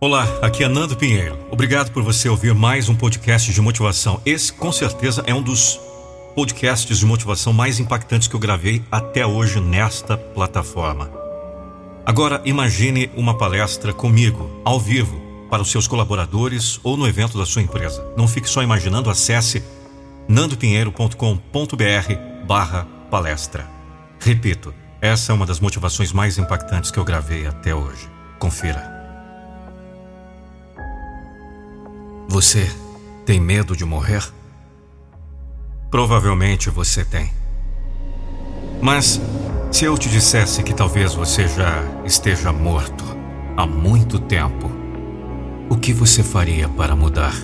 Olá, aqui é Nando Pinheiro. Obrigado por você ouvir mais um podcast de motivação. Esse, com certeza, é um dos podcasts de motivação mais impactantes que eu gravei até hoje nesta plataforma. Agora, imagine uma palestra comigo, ao vivo, para os seus colaboradores ou no evento da sua empresa. Não fique só imaginando, acesse nandopinheiro.com.br barra palestra. Repito, essa é uma das motivações mais impactantes que eu gravei até hoje. Confira. Você tem medo de morrer? Provavelmente você tem. Mas se eu te dissesse que talvez você já esteja morto há muito tempo, o que você faria para mudar?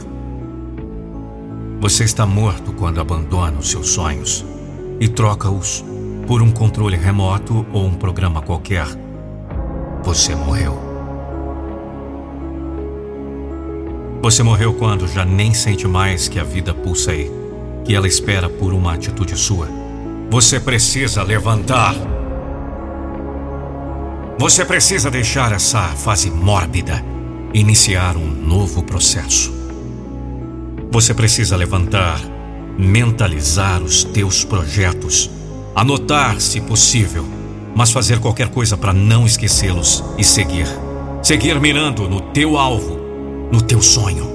Você está morto quando abandona os seus sonhos e troca-os por um controle remoto ou um programa qualquer. Você morreu. Você morreu quando já nem sente mais que a vida pulsa aí, que ela espera por uma atitude sua. Você precisa levantar. Você precisa deixar essa fase mórbida e iniciar um novo processo. Você precisa levantar, mentalizar os teus projetos, anotar se possível, mas fazer qualquer coisa para não esquecê-los e seguir. Seguir mirando no teu alvo no teu sonho.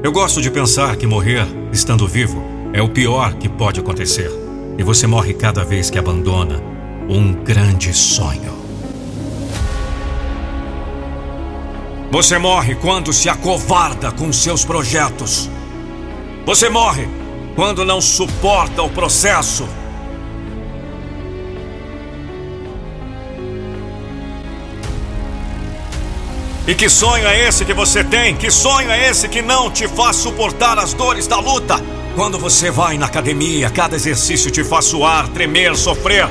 Eu gosto de pensar que morrer estando vivo é o pior que pode acontecer. E você morre cada vez que abandona um grande sonho. Você morre quando se acovarda com seus projetos. Você morre quando não suporta o processo E que sonho é esse que você tem? Que sonho é esse que não te faz suportar as dores da luta? Quando você vai na academia, cada exercício te faz suar, tremer, sofrer.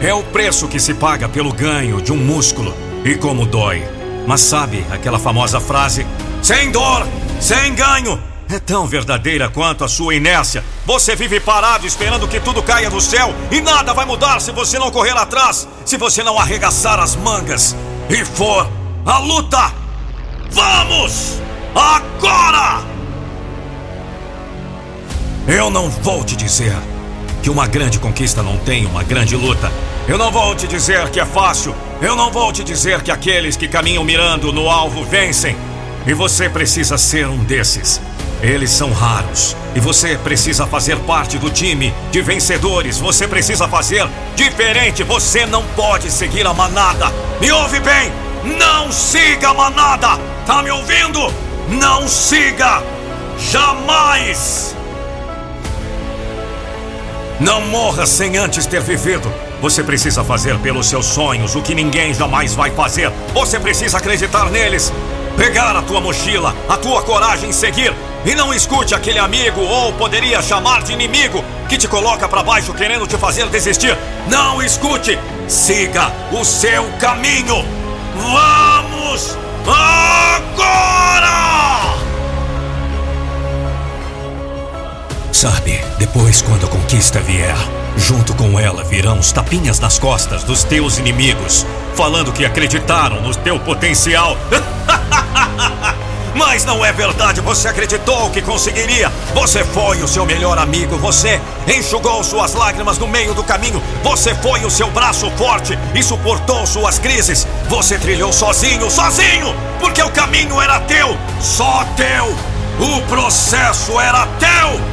É o preço que se paga pelo ganho de um músculo. E como dói. Mas sabe aquela famosa frase: sem dor, sem ganho? É tão verdadeira quanto a sua inércia. Você vive parado esperando que tudo caia do céu e nada vai mudar se você não correr atrás, se você não arregaçar as mangas e for a luta! Vamos! Agora! Eu não vou te dizer que uma grande conquista não tem uma grande luta. Eu não vou te dizer que é fácil. Eu não vou te dizer que aqueles que caminham mirando no alvo vencem. E você precisa ser um desses. Eles são raros. E você precisa fazer parte do time de vencedores. Você precisa fazer diferente. Você não pode seguir a manada. Me ouve bem! Não siga a manada! Tá me ouvindo? Não siga! Jamais! Não morra sem antes ter vivido. Você precisa fazer pelos seus sonhos o que ninguém jamais vai fazer. Você precisa acreditar neles. Pegar a tua mochila, a tua coragem em seguir. E não escute aquele amigo, ou poderia chamar de inimigo, que te coloca para baixo querendo te fazer desistir. Não escute! Siga o seu caminho! Vamos agora! Sabe, depois quando a conquista vier, junto com ela virão os tapinhas nas costas dos teus inimigos, falando que acreditaram no teu potencial. Mas não é verdade, você acreditou que conseguiria. Você foi o seu melhor amigo, você enxugou suas lágrimas no meio do caminho. Você foi o seu braço forte e suportou suas crises. Você trilhou sozinho, sozinho, porque o caminho era teu, só teu. O processo era teu.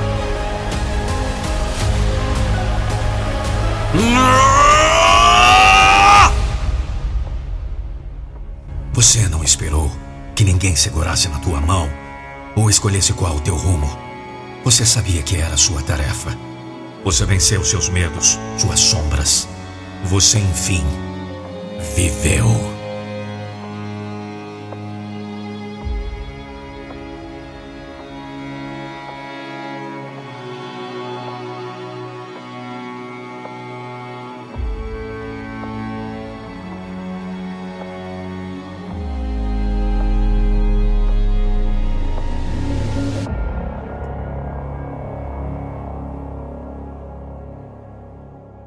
Você não esperou que ninguém segurasse na tua mão ou escolhesse qual o teu rumo. Você sabia que era a sua tarefa. Você venceu seus medos, suas sombras. Você, enfim, viveu.